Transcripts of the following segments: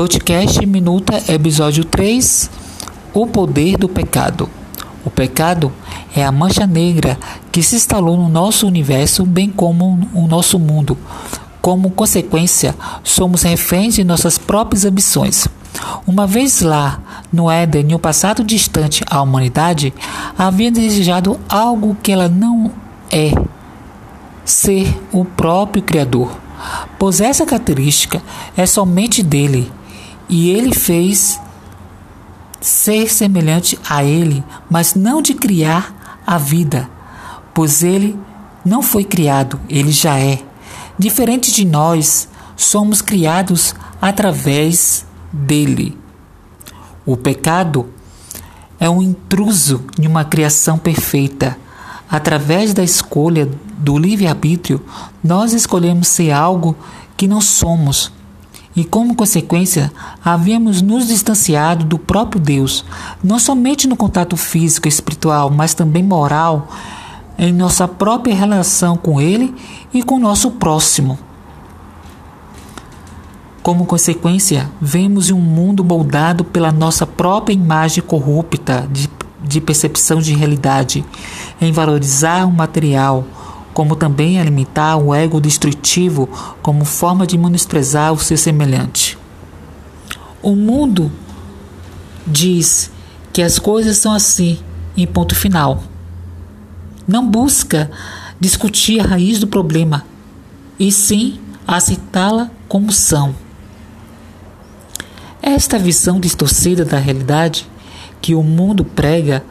Podcast Minuta, episódio 3: O poder do pecado. O pecado é a mancha negra que se instalou no nosso universo, bem como no nosso mundo. Como consequência, somos reféns de nossas próprias ambições. Uma vez lá, no Éden, em um passado distante, a humanidade havia desejado algo que ela não é: ser o próprio Criador. Pois essa característica é somente dele e ele fez ser semelhante a ele, mas não de criar a vida, pois ele não foi criado, ele já é. Diferente de nós, somos criados através dele. O pecado é um intruso em uma criação perfeita. Através da escolha do livre-arbítrio, nós escolhemos ser algo que não somos e, como consequência, havíamos nos distanciado do próprio Deus, não somente no contato físico e espiritual, mas também moral, em nossa própria relação com Ele e com o nosso próximo. Como consequência, vemos um mundo moldado pela nossa própria imagem corrupta de, de percepção de realidade, em valorizar o material, como também alimentar o ego destrutivo como forma de menosprezar o seu semelhante. O mundo diz que as coisas são assim, em ponto final. Não busca discutir a raiz do problema, e sim aceitá-la como são. Esta visão distorcida da realidade que o mundo prega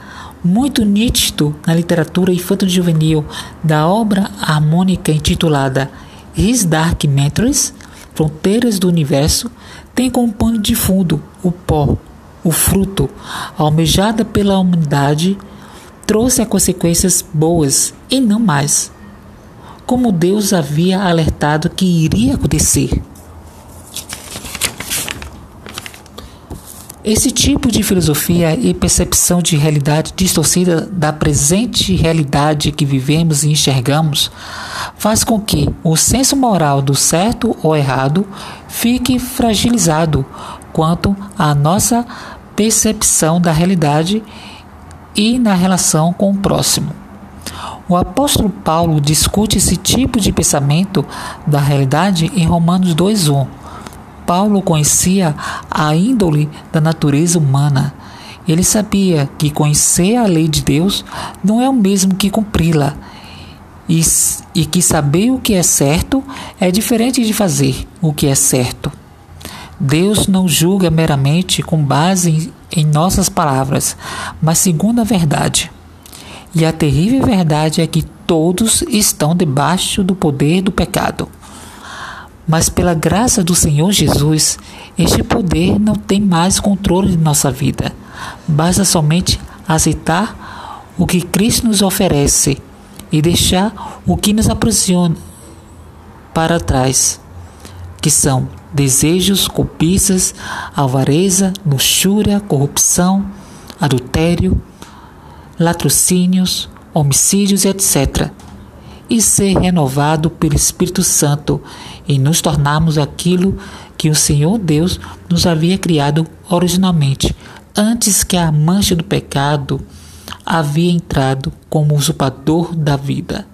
muito nítido na literatura infanto-juvenil da obra harmônica intitulada His Dark Memories, Fronteiras do Universo, tem como pano de fundo o pó, o fruto, almejada pela humanidade, trouxe a consequências boas e não mais, como Deus havia alertado que iria acontecer. Esse tipo de filosofia e percepção de realidade distorcida da presente realidade que vivemos e enxergamos faz com que o senso moral do certo ou errado fique fragilizado quanto à nossa percepção da realidade e na relação com o próximo. O apóstolo Paulo discute esse tipo de pensamento da realidade em Romanos 2:1 Paulo conhecia a índole da natureza humana. Ele sabia que conhecer a lei de Deus não é o mesmo que cumpri-la, e, e que saber o que é certo é diferente de fazer o que é certo. Deus não julga meramente com base em, em nossas palavras, mas segundo a verdade. E a terrível verdade é que todos estão debaixo do poder do pecado. Mas pela graça do Senhor Jesus, este poder não tem mais controle de nossa vida. Basta somente aceitar o que Cristo nos oferece e deixar o que nos aprisiona para trás, que são desejos, cobiças, avareza, luxúria, corrupção, adultério, latrocínios, homicídios, etc e ser renovado pelo Espírito Santo e nos tornarmos aquilo que o Senhor Deus nos havia criado originalmente, antes que a mancha do pecado havia entrado como usurpador da vida.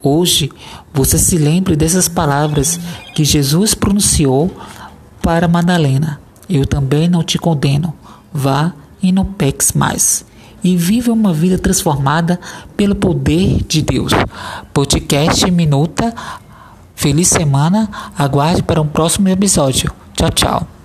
Hoje, você se lembre dessas palavras que Jesus pronunciou para Madalena: Eu também não te condeno. Vá e não peques mais e viva uma vida transformada pelo poder de Deus. Podcast Minuta. Feliz semana. Aguarde para um próximo episódio. Tchau, tchau.